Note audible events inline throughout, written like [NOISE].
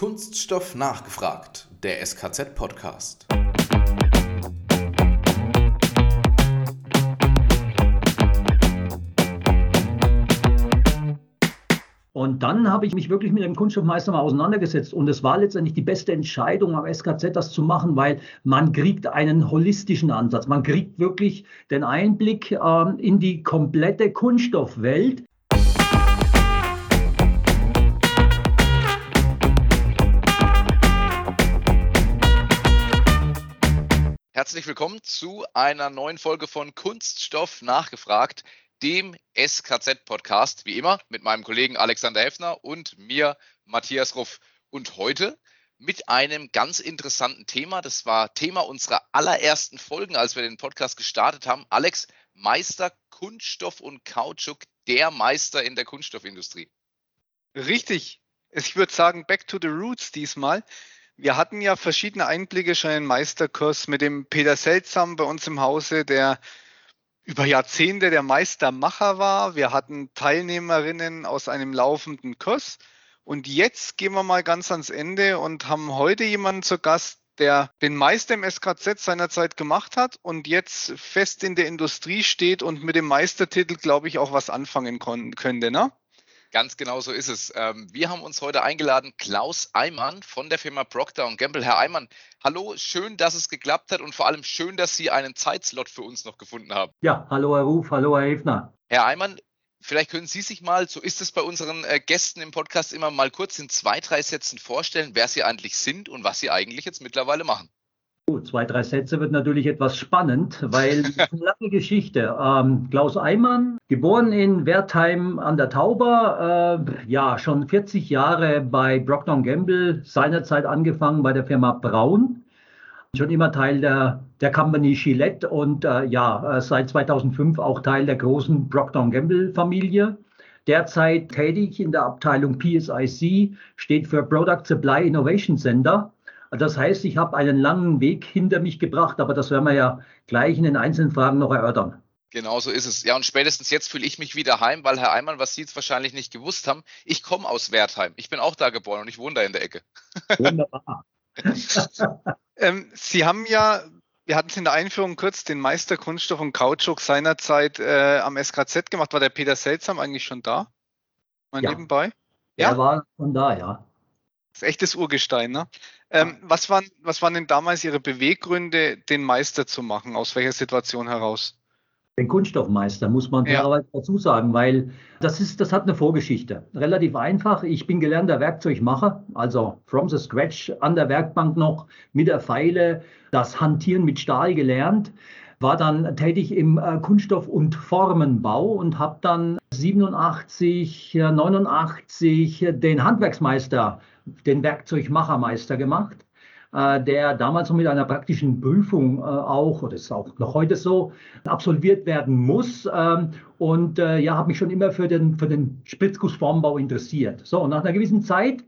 Kunststoff nachgefragt, der SKZ-Podcast. Und dann habe ich mich wirklich mit dem Kunststoffmeister mal auseinandergesetzt. Und es war letztendlich die beste Entscheidung am SKZ, das zu machen, weil man kriegt einen holistischen Ansatz. Man kriegt wirklich den Einblick äh, in die komplette Kunststoffwelt. Herzlich willkommen zu einer neuen Folge von Kunststoff nachgefragt, dem SKZ-Podcast, wie immer, mit meinem Kollegen Alexander Heffner und mir, Matthias Ruff. Und heute mit einem ganz interessanten Thema. Das war Thema unserer allerersten Folgen, als wir den Podcast gestartet haben. Alex, Meister Kunststoff und Kautschuk, der Meister in der Kunststoffindustrie. Richtig. Ich würde sagen, back to the roots diesmal. Wir hatten ja verschiedene Einblicke schon in den Meisterkurs mit dem Peter Seltsam bei uns im Hause, der über Jahrzehnte der Meistermacher war. Wir hatten Teilnehmerinnen aus einem laufenden Kurs. Und jetzt gehen wir mal ganz ans Ende und haben heute jemanden zu Gast, der den Meister im SKZ seinerzeit gemacht hat und jetzt fest in der Industrie steht und mit dem Meistertitel, glaube ich, auch was anfangen könnte. Ne? Ganz genau so ist es. Ähm, wir haben uns heute eingeladen, Klaus Eimann von der Firma Procter Gamble. Herr Eimann, hallo, schön, dass es geklappt hat und vor allem schön, dass Sie einen Zeitslot für uns noch gefunden haben. Ja, hallo Herr Ruf, hallo Herr Hefner. Herr Eimann, vielleicht können Sie sich mal, so ist es bei unseren äh, Gästen im Podcast immer mal kurz in zwei, drei Sätzen vorstellen, wer Sie eigentlich sind und was Sie eigentlich jetzt mittlerweile machen. Gut, zwei, drei Sätze wird natürlich etwas spannend, weil es eine lange Geschichte. Ähm, Klaus Eimann, geboren in Wertheim an der Tauber, äh, ja, schon 40 Jahre bei Brockton Gamble, seinerzeit angefangen bei der Firma Braun, schon immer Teil der, der Company Gillette und äh, ja, äh, seit 2005 auch Teil der großen Brockton Gamble Familie. Derzeit tätig in der Abteilung PSIC, steht für Product Supply Innovation Center das heißt, ich habe einen langen Weg hinter mich gebracht, aber das werden wir ja gleich in den einzelnen Fragen noch erörtern. Genau so ist es. Ja, und spätestens jetzt fühle ich mich wieder heim, weil Herr Eimann, was Sie jetzt wahrscheinlich nicht gewusst haben, ich komme aus Wertheim. Ich bin auch da geboren und ich wohne da in der Ecke. Wunderbar. [LAUGHS] ähm, Sie haben ja, wir hatten es in der Einführung kurz, den Meister Kunststoff und Kautschuk seinerzeit äh, am SKZ gemacht. War der Peter Seltsam eigentlich schon da? Mal ja. nebenbei? Ja, er war schon da, ja. Das ist echtes Urgestein, ne? Ähm, was, waren, was waren denn damals Ihre Beweggründe, den Meister zu machen? Aus welcher Situation heraus? Den Kunststoffmeister, muss man ja. dazu sagen, weil das, ist, das hat eine Vorgeschichte. Relativ einfach. Ich bin gelernter Werkzeugmacher, also from the scratch an der Werkbank noch mit der Pfeile, das Hantieren mit Stahl gelernt war dann tätig im äh, Kunststoff- und Formenbau und habe dann 87, 89 den Handwerksmeister den Werkzeugmachermeister gemacht, äh, der damals mit einer praktischen Prüfung äh, auch, oder ist auch noch heute so, absolviert werden muss. Ähm, und äh, ja, habe mich schon immer für den, für den Spritzgussformbau interessiert. So, und nach einer gewissen Zeit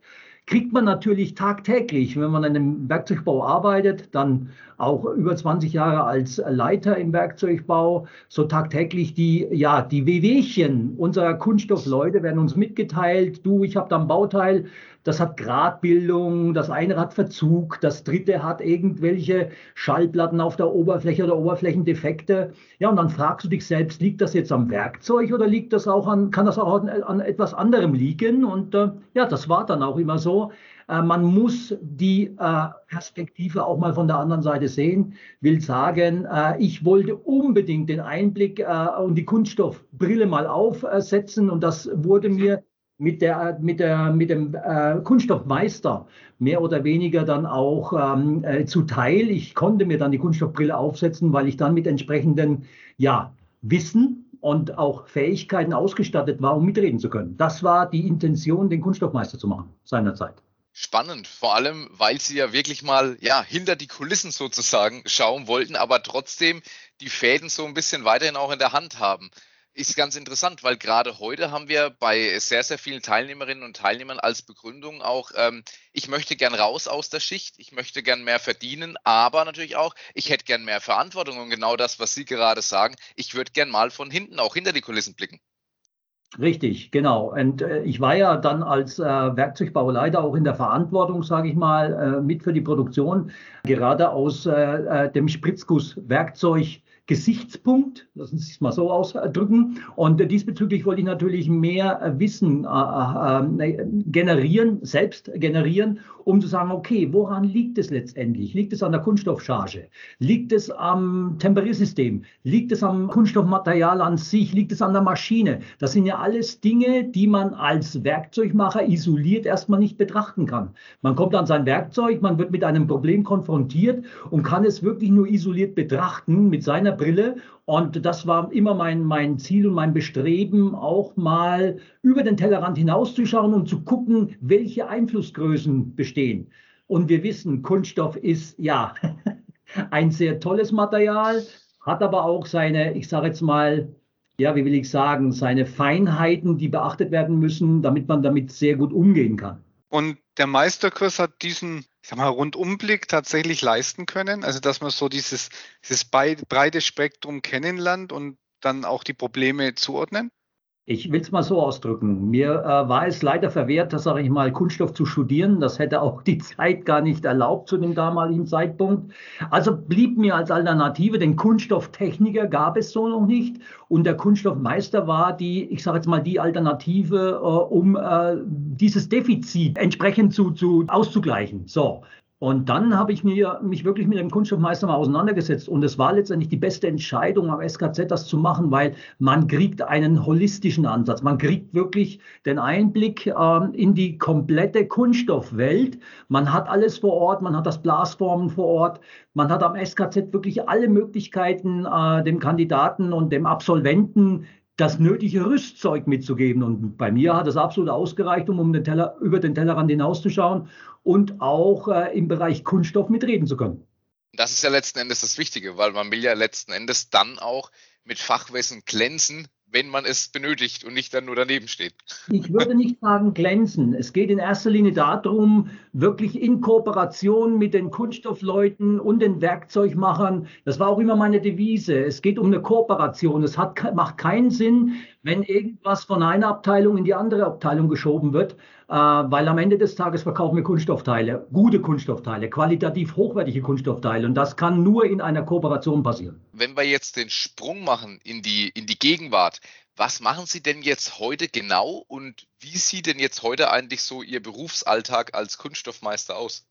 kriegt man natürlich tagtäglich, wenn man in einem Werkzeugbau arbeitet, dann auch über 20 Jahre als Leiter im Werkzeugbau, so tagtäglich die, ja, die Wehwehchen unserer Kunststoffleute werden uns mitgeteilt. Du, ich habe da ein Bauteil, das hat Gradbildung, das eine hat Verzug, das dritte hat irgendwelche Schallplatten auf der Oberfläche oder Oberflächendefekte. Ja, und dann fragst du dich selbst, liegt das jetzt am Werkzeug oder liegt das auch an, kann das auch an, an etwas anderem liegen? Und äh, ja, das war dann auch immer so. Äh, man muss die äh, Perspektive auch mal von der anderen Seite sehen. Will sagen, äh, ich wollte unbedingt den Einblick äh, und die Kunststoffbrille mal aufsetzen und das wurde mir mit, der, mit, der, mit dem äh, Kunststoffmeister mehr oder weniger dann auch ähm, äh, zuteil. Ich konnte mir dann die Kunststoffbrille aufsetzen, weil ich dann mit entsprechenden ja, Wissen und auch Fähigkeiten ausgestattet war, um mitreden zu können. Das war die Intention, den Kunststoffmeister zu machen seinerzeit. Spannend, vor allem, weil Sie ja wirklich mal ja hinter die Kulissen sozusagen schauen wollten, aber trotzdem die Fäden so ein bisschen weiterhin auch in der Hand haben ist ganz interessant, weil gerade heute haben wir bei sehr, sehr vielen Teilnehmerinnen und Teilnehmern als Begründung auch, ähm, ich möchte gern raus aus der Schicht, ich möchte gern mehr verdienen, aber natürlich auch, ich hätte gern mehr Verantwortung und genau das, was Sie gerade sagen, ich würde gern mal von hinten auch hinter die Kulissen blicken. Richtig, genau. Und äh, ich war ja dann als äh, Werkzeugbauleiter auch in der Verantwortung, sage ich mal, äh, mit für die Produktion, gerade aus äh, äh, dem Spritzgusswerkzeug Gesichtspunkt, lassen Sie es mal so ausdrücken. Und diesbezüglich wollte ich natürlich mehr Wissen äh, äh, generieren, selbst generieren, um zu sagen, okay, woran liegt es letztendlich? Liegt es an der Kunststoffcharge? Liegt es am Temperiersystem? Liegt es am Kunststoffmaterial an sich? Liegt es an der Maschine? Das sind ja alles Dinge, die man als Werkzeugmacher isoliert erstmal nicht betrachten kann. Man kommt an sein Werkzeug, man wird mit einem Problem konfrontiert und kann es wirklich nur isoliert betrachten mit seiner meiner Brille. Und das war immer mein, mein Ziel und mein Bestreben, auch mal über den Tellerrand hinauszuschauen und zu gucken, welche Einflussgrößen bestehen. Und wir wissen, Kunststoff ist ja [LAUGHS] ein sehr tolles Material, hat aber auch seine, ich sage jetzt mal, ja, wie will ich sagen, seine Feinheiten, die beachtet werden müssen, damit man damit sehr gut umgehen kann. Und der Meisterkurs hat diesen ich sag mal, Rundumblick tatsächlich leisten können. Also, dass man so dieses, dieses breite Spektrum kennenlernt und dann auch die Probleme zuordnen? Ich will es mal so ausdrücken. Mir äh, war es leider verwehrt, das sage ich mal, Kunststoff zu studieren. Das hätte auch die Zeit gar nicht erlaubt zu dem damaligen Zeitpunkt. Also blieb mir als Alternative, den Kunststofftechniker gab es so noch nicht. Und der Kunststoffmeister war die, ich sage jetzt mal, die Alternative, äh, um äh, dieses Defizit entsprechend zu, zu auszugleichen. So, und dann habe ich mir, mich wirklich mit dem Kunststoffmeister mal auseinandergesetzt. Und es war letztendlich die beste Entscheidung am SKZ, das zu machen, weil man kriegt einen holistischen Ansatz. Man kriegt wirklich den Einblick äh, in die komplette Kunststoffwelt. Man hat alles vor Ort, man hat das Blasformen vor Ort. Man hat am SKZ wirklich alle Möglichkeiten, äh, dem Kandidaten und dem Absolventen das nötige Rüstzeug mitzugeben. Und bei mir hat es absolut ausgereicht, um, um den Teller, über den Tellerrand hinauszuschauen und auch äh, im Bereich Kunststoff mitreden zu können. Das ist ja letzten Endes das Wichtige, weil man will ja letzten Endes dann auch mit Fachwissen glänzen, wenn man es benötigt und nicht dann nur daneben steht. Ich würde nicht sagen glänzen. Es geht in erster Linie darum, wirklich in Kooperation mit den Kunststoffleuten und den Werkzeugmachern. Das war auch immer meine Devise. Es geht um eine Kooperation. Es hat, macht keinen Sinn, wenn irgendwas von einer Abteilung in die andere Abteilung geschoben wird, weil am Ende des Tages verkaufen wir Kunststoffteile, gute Kunststoffteile, qualitativ hochwertige Kunststoffteile und das kann nur in einer Kooperation passieren. Wenn wir jetzt den Sprung machen in die, in die Gegenwart, was machen Sie denn jetzt heute genau und wie sieht denn jetzt heute eigentlich so Ihr Berufsalltag als Kunststoffmeister aus?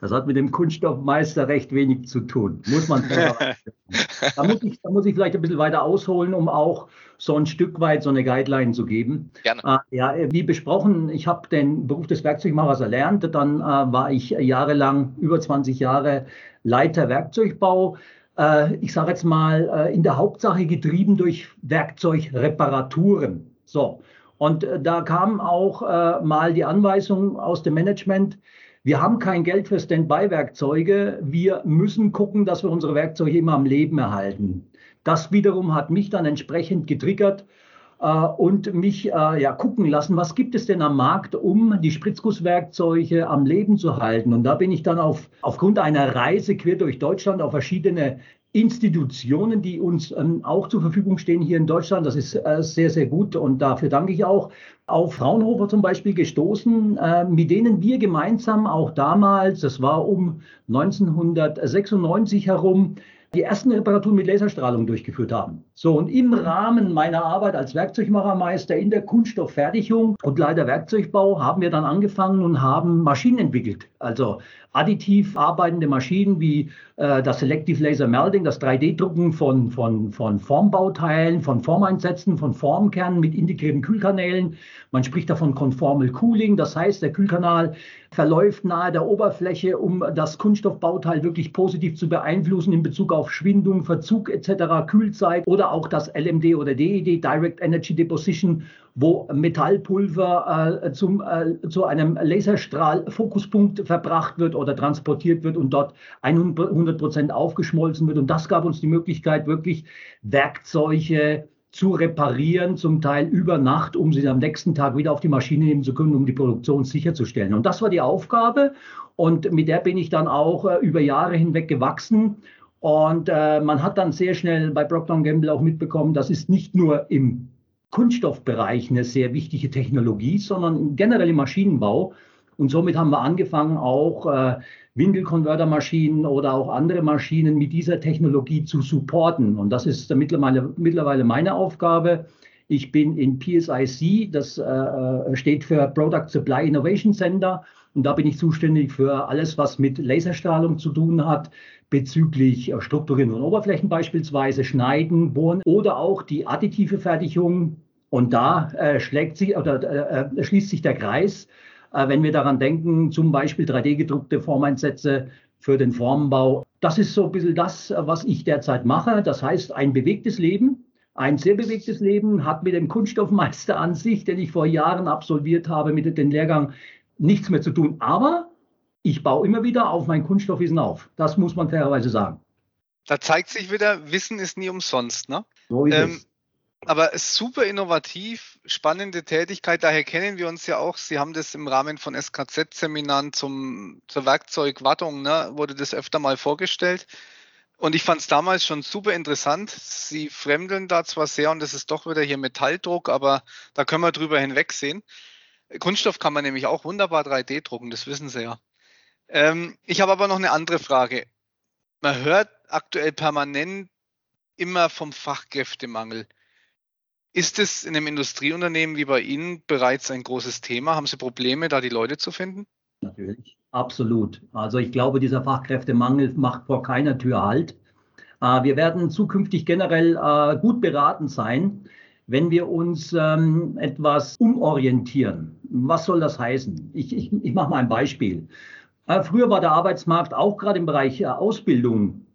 Das hat mit dem Kunststoffmeister recht wenig zu tun, muss man [LAUGHS] da, muss ich, da muss ich vielleicht ein bisschen weiter ausholen, um auch so ein Stück weit so eine Guideline zu geben. Gerne. Äh, ja, wie besprochen, ich habe den Beruf des Werkzeugmachers erlernt. Dann äh, war ich jahrelang, über 20 Jahre Leiter Werkzeugbau. Äh, ich sage jetzt mal, äh, in der Hauptsache getrieben durch Werkzeugreparaturen. So. Und äh, da kam auch äh, mal die Anweisung aus dem Management, wir haben kein Geld für Standby-Werkzeuge. Wir müssen gucken, dass wir unsere Werkzeuge immer am Leben erhalten. Das wiederum hat mich dann entsprechend getriggert äh, und mich äh, ja, gucken lassen, was gibt es denn am Markt, um die Spritzgusswerkzeuge am Leben zu halten. Und da bin ich dann auf, aufgrund einer Reise quer durch Deutschland auf verschiedene Institutionen, die uns ähm, auch zur Verfügung stehen hier in Deutschland. Das ist äh, sehr, sehr gut und dafür danke ich auch. Auf Fraunhofer zum Beispiel gestoßen, äh, mit denen wir gemeinsam auch damals, das war um 1996 herum, die ersten Reparaturen mit Laserstrahlung durchgeführt haben. So, und im Rahmen meiner Arbeit als Werkzeugmachermeister in der Kunststofffertigung und leider Werkzeugbau haben wir dann angefangen und haben Maschinen entwickelt. Also additiv arbeitende Maschinen wie äh, das Selective Laser Melting, das 3D-Drucken von, von, von Formbauteilen, von Formeinsätzen, von Formkernen mit integrierten Kühlkanälen. Man spricht davon Conformal Cooling, das heißt, der Kühlkanal verläuft nahe der Oberfläche, um das Kunststoffbauteil wirklich positiv zu beeinflussen in Bezug auf Schwindung, Verzug etc., Kühlzeit oder auch das LMD oder DED, Direct Energy Deposition, wo Metallpulver äh, zum, äh, zu einem Laserstrahlfokuspunkt verbracht wird oder transportiert wird und dort 100 Prozent aufgeschmolzen wird. Und das gab uns die Möglichkeit, wirklich Werkzeuge zu reparieren, zum Teil über Nacht, um sie am nächsten Tag wieder auf die Maschine nehmen zu können, um die Produktion sicherzustellen. Und das war die Aufgabe und mit der bin ich dann auch äh, über Jahre hinweg gewachsen. Und äh, man hat dann sehr schnell bei Procter Gamble auch mitbekommen, das ist nicht nur im Kunststoffbereich eine sehr wichtige Technologie, sondern generell im Maschinenbau. Und somit haben wir angefangen, auch äh, Windelkonvertermaschinen oder auch andere Maschinen mit dieser Technologie zu supporten. Und das ist mittlerweile, mittlerweile meine Aufgabe. Ich bin in PSIC, das äh, äh, steht für Product Supply Innovation Center. Und da bin ich zuständig für alles, was mit Laserstrahlung zu tun hat, bezüglich äh, Strukturieren und Oberflächen beispielsweise, Schneiden, Bohren oder auch die additive Fertigung. Und da äh, schlägt sich oder äh, äh schließt sich der Kreis wenn wir daran denken, zum Beispiel 3D-gedruckte Formeinsätze für den Formenbau. Das ist so ein bisschen das, was ich derzeit mache. Das heißt, ein bewegtes Leben, ein sehr bewegtes Leben hat mit dem Kunststoffmeister an sich, den ich vor Jahren absolviert habe, mit dem Lehrgang nichts mehr zu tun. Aber ich baue immer wieder auf mein Kunststoffwissen auf. Das muss man fairerweise sagen. Da zeigt sich wieder, Wissen ist nie umsonst. Ne? So ist ähm, es aber super innovativ, spannende Tätigkeit. Daher kennen wir uns ja auch. Sie haben das im Rahmen von SKZ-Seminaren zur Werkzeugwartung, ne, wurde das öfter mal vorgestellt. Und ich fand es damals schon super interessant. Sie fremdeln da zwar sehr und das ist doch wieder hier Metalldruck, aber da können wir drüber hinwegsehen. Kunststoff kann man nämlich auch wunderbar 3D drucken, das wissen Sie ja. Ähm, ich habe aber noch eine andere Frage. Man hört aktuell permanent immer vom Fachkräftemangel. Ist es in einem Industrieunternehmen wie bei Ihnen bereits ein großes Thema? Haben Sie Probleme, da die Leute zu finden? Natürlich, absolut. Also ich glaube, dieser Fachkräftemangel macht vor keiner Tür Halt. Äh, wir werden zukünftig generell äh, gut beraten sein, wenn wir uns ähm, etwas umorientieren. Was soll das heißen? Ich, ich, ich mache mal ein Beispiel. Äh, früher war der Arbeitsmarkt auch gerade im Bereich Ausbildung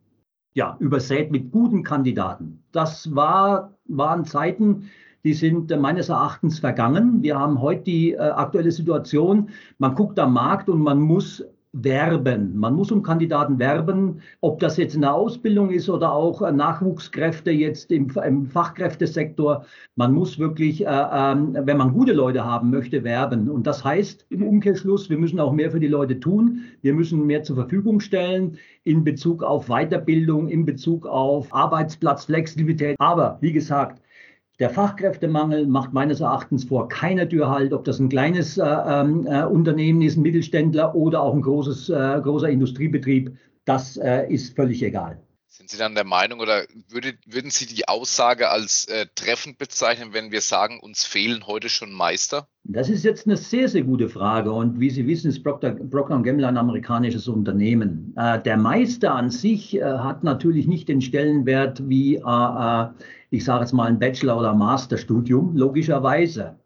ja, übersät mit guten Kandidaten. Das war, waren Zeiten, die sind äh, meines Erachtens vergangen. Wir haben heute die äh, aktuelle Situation, man guckt am Markt und man muss werben. Man muss um Kandidaten werben, ob das jetzt in der Ausbildung ist oder auch äh, Nachwuchskräfte jetzt im, im Fachkräftesektor. Man muss wirklich, äh, äh, wenn man gute Leute haben möchte, werben. Und das heißt im Umkehrschluss, wir müssen auch mehr für die Leute tun. Wir müssen mehr zur Verfügung stellen in Bezug auf Weiterbildung, in Bezug auf Arbeitsplatzflexibilität. Aber wie gesagt, der Fachkräftemangel macht meines Erachtens vor keiner Tür halt, ob das ein kleines äh, ähm, äh, Unternehmen ist, ein Mittelständler oder auch ein großes, äh, großer Industriebetrieb. Das äh, ist völlig egal. Sind Sie dann der Meinung oder würde, würden Sie die Aussage als äh, treffend bezeichnen, wenn wir sagen, uns fehlen heute schon Meister? Das ist jetzt eine sehr, sehr gute Frage. Und wie Sie wissen, ist Procter, Procter Gamble ein amerikanisches Unternehmen. Äh, der Meister an sich hat natürlich nicht den Stellenwert wie, ich sage jetzt mal, ein Bachelor- oder Masterstudium, logischerweise.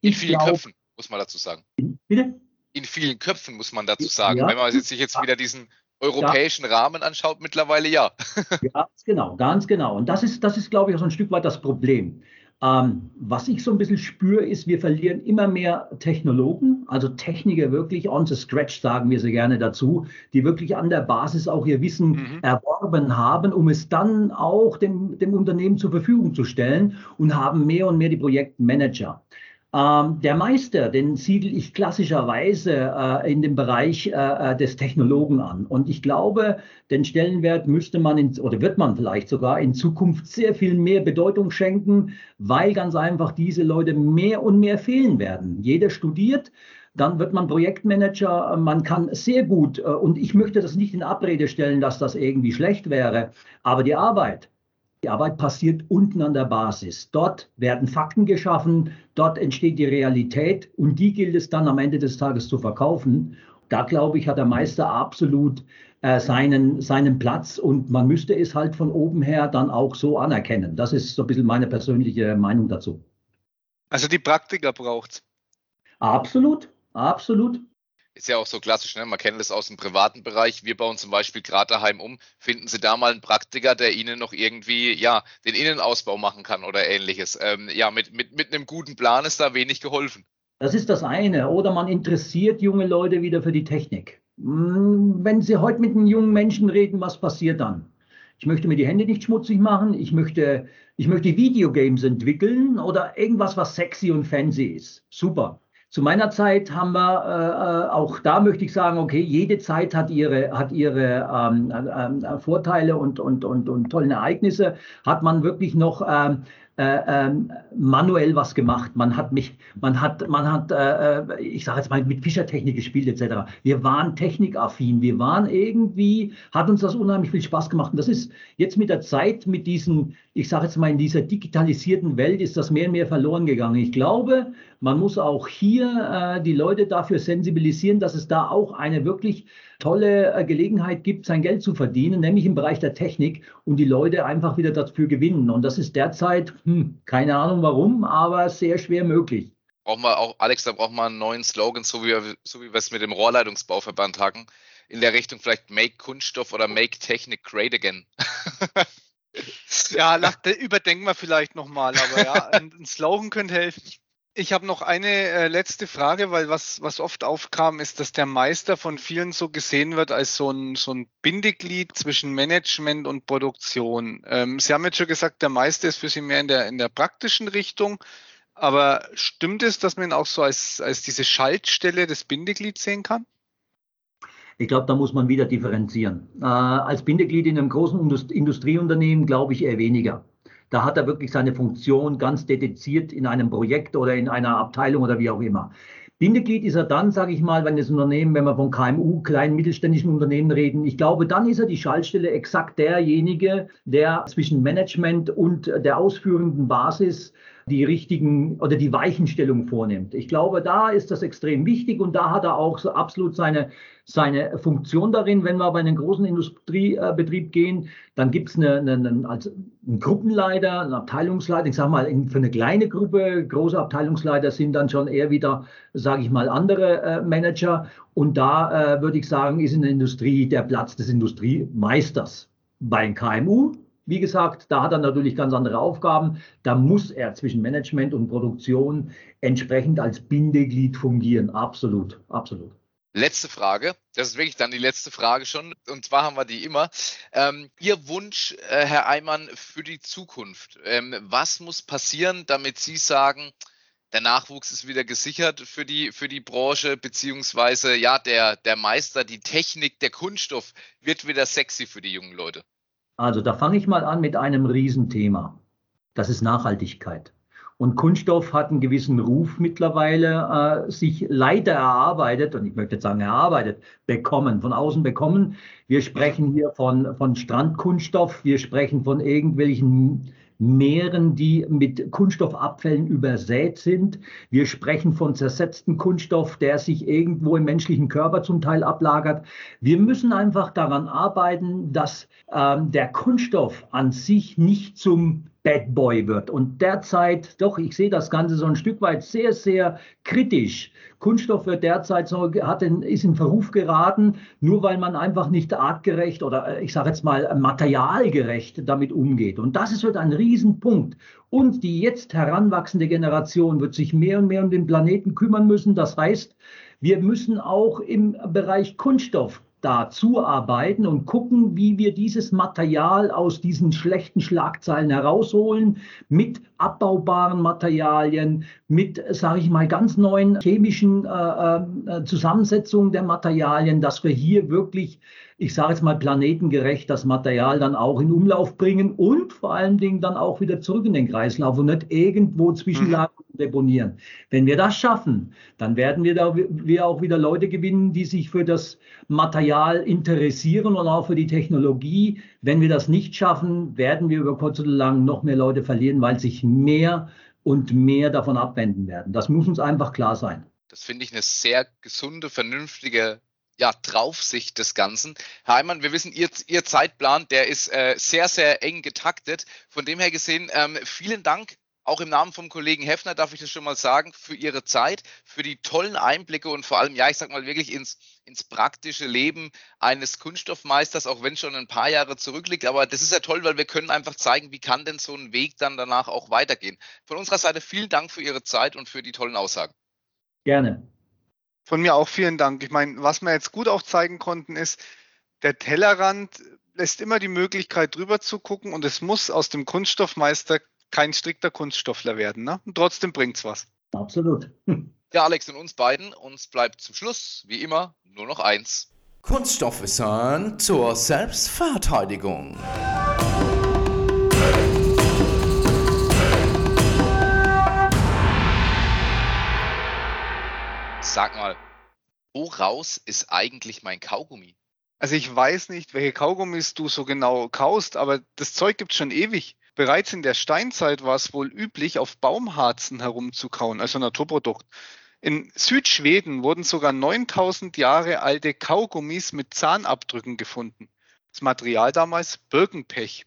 In vielen glaub, Köpfen, muss man dazu sagen. Bitte? In vielen Köpfen, muss man dazu sagen. Ja, Wenn man sich jetzt wieder diesen europäischen ja. Rahmen anschaut, mittlerweile ja. [LAUGHS] Ganz genau, ganz genau. Und das ist, das ist, glaube ich, auch so ein Stück weit das Problem. Ähm, was ich so ein bisschen spüre, ist, wir verlieren immer mehr Technologen, also Techniker wirklich on the scratch, sagen wir sie gerne dazu, die wirklich an der Basis auch ihr Wissen mhm. erworben haben, um es dann auch dem, dem Unternehmen zur Verfügung zu stellen und haben mehr und mehr die Projektmanager. Ähm, der Meister, den siedel ich klassischerweise äh, in dem Bereich äh, äh, des Technologen an. Und ich glaube, den Stellenwert müsste man in, oder wird man vielleicht sogar in Zukunft sehr viel mehr Bedeutung schenken, weil ganz einfach diese Leute mehr und mehr fehlen werden. Jeder studiert, dann wird man Projektmanager, man kann sehr gut, äh, und ich möchte das nicht in Abrede stellen, dass das irgendwie schlecht wäre, aber die Arbeit, die Arbeit passiert unten an der Basis. Dort werden Fakten geschaffen, dort entsteht die Realität und die gilt es dann am Ende des Tages zu verkaufen. Da glaube ich, hat der Meister absolut äh, seinen, seinen Platz und man müsste es halt von oben her dann auch so anerkennen. Das ist so ein bisschen meine persönliche Meinung dazu. Also die Praktiker braucht es. Absolut, absolut ist ja auch so klassisch, ne? man kennt das aus dem privaten Bereich. Wir bauen zum Beispiel gerade daheim um. Finden Sie da mal einen Praktiker, der Ihnen noch irgendwie ja den Innenausbau machen kann oder ähnliches. Ähm, ja, mit, mit, mit einem guten Plan ist da wenig geholfen. Das ist das eine. Oder man interessiert junge Leute wieder für die Technik. Hm, wenn Sie heute mit einem jungen Menschen reden, was passiert dann? Ich möchte mir die Hände nicht schmutzig machen. Ich möchte, ich möchte Videogames entwickeln oder irgendwas, was sexy und fancy ist. Super. Zu meiner Zeit haben wir, äh, äh, auch da möchte ich sagen, okay, jede Zeit hat ihre, hat ihre ähm, äh, äh, Vorteile und, und, und, und tollen Ereignisse. Hat man wirklich noch ähm, äh, ähm, manuell was gemacht. Man hat mich, man hat, man hat, äh, äh ich sage jetzt mal, mit Fischertechnik gespielt etc. Wir waren technikaffin, wir waren irgendwie, hat uns das unheimlich viel Spaß gemacht. Und das ist jetzt mit der Zeit, mit diesen, ich sage jetzt mal, in dieser digitalisierten Welt ist das mehr und mehr verloren gegangen. Ich glaube, man muss auch hier äh, die Leute dafür sensibilisieren, dass es da auch eine wirklich tolle äh, Gelegenheit gibt, sein Geld zu verdienen, nämlich im Bereich der Technik und die Leute einfach wieder dafür gewinnen. Und das ist derzeit, hm, keine Ahnung warum, aber sehr schwer möglich. Brauchen wir auch, Alex, da brauchen wir einen neuen Slogan, so wie, wir, so wie wir es mit dem Rohrleitungsbauverband hatten. In der Richtung vielleicht Make Kunststoff oder Make Technik Great Again. [LAUGHS] ja, nach, überdenken wir vielleicht nochmal, aber ja, ein, ein Slogan könnte helfen. Ich habe noch eine äh, letzte Frage, weil was, was oft aufkam, ist, dass der Meister von vielen so gesehen wird als so ein, so ein Bindeglied zwischen Management und Produktion. Ähm, Sie haben jetzt schon gesagt, der Meister ist für Sie mehr in der, in der praktischen Richtung. Aber stimmt es, dass man ihn auch so als, als diese Schaltstelle des Bindeglieds sehen kann? Ich glaube, da muss man wieder differenzieren. Äh, als Bindeglied in einem großen Industrieunternehmen glaube ich eher weniger. Da hat er wirklich seine Funktion ganz dediziert in einem Projekt oder in einer Abteilung oder wie auch immer. Bindeglied ist er dann, sage ich mal, wenn das Unternehmen, wenn wir von KMU, kleinen mittelständischen Unternehmen reden, ich glaube, dann ist er die Schaltstelle exakt derjenige, der zwischen Management und der ausführenden Basis die richtigen oder die Weichenstellung vornimmt. Ich glaube, da ist das extrem wichtig und da hat er auch so absolut seine, seine Funktion darin. Wenn wir aber in einen großen Industriebetrieb gehen, dann gibt es eine, eine, eine, also einen Gruppenleiter, einen Abteilungsleiter. Ich sage mal, für eine kleine Gruppe, große Abteilungsleiter sind dann schon eher wieder, sage ich mal, andere äh, Manager. Und da äh, würde ich sagen, ist in der Industrie der Platz des Industriemeisters. Bei KMU wie gesagt, da hat er natürlich ganz andere Aufgaben. Da muss er zwischen Management und Produktion entsprechend als Bindeglied fungieren. Absolut, absolut. Letzte Frage, das ist wirklich dann die letzte Frage schon, und zwar haben wir die immer. Ähm, Ihr Wunsch, äh, Herr Eimann, für die Zukunft. Ähm, was muss passieren, damit Sie sagen, der Nachwuchs ist wieder gesichert für die, für die Branche, beziehungsweise ja, der, der Meister, die Technik, der Kunststoff wird wieder sexy für die jungen Leute? Also da fange ich mal an mit einem Riesenthema. Das ist Nachhaltigkeit. Und Kunststoff hat einen gewissen Ruf mittlerweile äh, sich leider erarbeitet, und ich möchte jetzt sagen erarbeitet, bekommen, von außen bekommen. Wir sprechen hier von, von Strandkunststoff, wir sprechen von irgendwelchen Meeren, die mit Kunststoffabfällen übersät sind. Wir sprechen von zersetzten Kunststoff, der sich irgendwo im menschlichen Körper zum Teil ablagert. Wir müssen einfach daran arbeiten, dass ähm, der Kunststoff an sich nicht zum Bad Boy wird. Und derzeit, doch, ich sehe das Ganze so ein Stück weit sehr, sehr kritisch. Kunststoff wird derzeit so, hat in, ist in Verruf geraten, nur weil man einfach nicht artgerecht oder äh, ich sage jetzt mal materialgerecht damit umgeht. Und das ist wird ein Riesenpunkt. Und die jetzt heranwachsende Generation wird sich mehr und mehr um den Planeten kümmern müssen. Das heißt, wir müssen auch im Bereich Kunststoff dazu arbeiten und gucken, wie wir dieses Material aus diesen schlechten Schlagzeilen herausholen mit abbaubaren Materialien, mit, sage ich mal, ganz neuen chemischen äh, äh, Zusammensetzungen der Materialien, dass wir hier wirklich ich sage jetzt mal, planetengerecht das Material dann auch in Umlauf bringen und vor allen Dingen dann auch wieder zurück in den Kreislauf und nicht irgendwo zwischenlagern und deponieren. Wenn wir das schaffen, dann werden wir da wir auch wieder Leute gewinnen, die sich für das Material interessieren und auch für die Technologie. Wenn wir das nicht schaffen, werden wir über kurz oder lang noch mehr Leute verlieren, weil sich mehr und mehr davon abwenden werden. Das muss uns einfach klar sein. Das finde ich eine sehr gesunde, vernünftige ja, Draufsicht des Ganzen. Herr Heimann, wir wissen, Ihr, Ihr Zeitplan, der ist äh, sehr, sehr eng getaktet. Von dem her gesehen, ähm, vielen Dank. Auch im Namen vom Kollegen Heffner darf ich das schon mal sagen, für Ihre Zeit, für die tollen Einblicke und vor allem, ja, ich sag mal wirklich ins, ins praktische Leben eines Kunststoffmeisters, auch wenn es schon ein paar Jahre zurückliegt. Aber das ist ja toll, weil wir können einfach zeigen, wie kann denn so ein Weg dann danach auch weitergehen. Von unserer Seite vielen Dank für Ihre Zeit und für die tollen Aussagen. Gerne. Von mir auch vielen Dank. Ich meine, was wir jetzt gut auch zeigen konnten, ist, der Tellerrand lässt immer die Möglichkeit drüber zu gucken und es muss aus dem Kunststoffmeister kein strikter Kunststoffler werden. Ne? Und trotzdem bringt's was. Absolut. Hm. Ja, Alex und uns beiden, uns bleibt zum Schluss, wie immer, nur noch eins. Kunststoffwissen zur Selbstverteidigung. Sag mal, woraus ist eigentlich mein Kaugummi? Also ich weiß nicht, welche Kaugummis du so genau kaust, aber das Zeug gibt es schon ewig. Bereits in der Steinzeit war es wohl üblich, auf Baumharzen herumzukauen, also Naturprodukt. In Südschweden wurden sogar 9000 Jahre alte Kaugummis mit Zahnabdrücken gefunden. Das Material damals Birkenpech.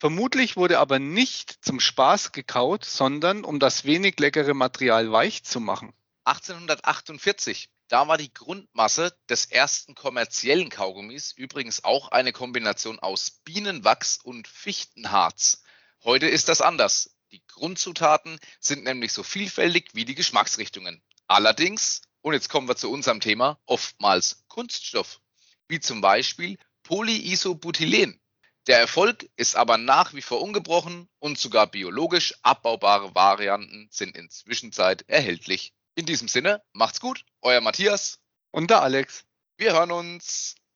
Vermutlich wurde aber nicht zum Spaß gekaut, sondern um das wenig leckere Material weich zu machen. 1848, da war die Grundmasse des ersten kommerziellen Kaugummis übrigens auch eine Kombination aus Bienenwachs und Fichtenharz. Heute ist das anders. Die Grundzutaten sind nämlich so vielfältig wie die Geschmacksrichtungen. Allerdings, und jetzt kommen wir zu unserem Thema, oftmals Kunststoff, wie zum Beispiel Polyisobutylen. Der Erfolg ist aber nach wie vor ungebrochen und sogar biologisch abbaubare Varianten sind in Zwischenzeit erhältlich. In diesem Sinne, macht's gut, euer Matthias und der Alex. Wir hören uns.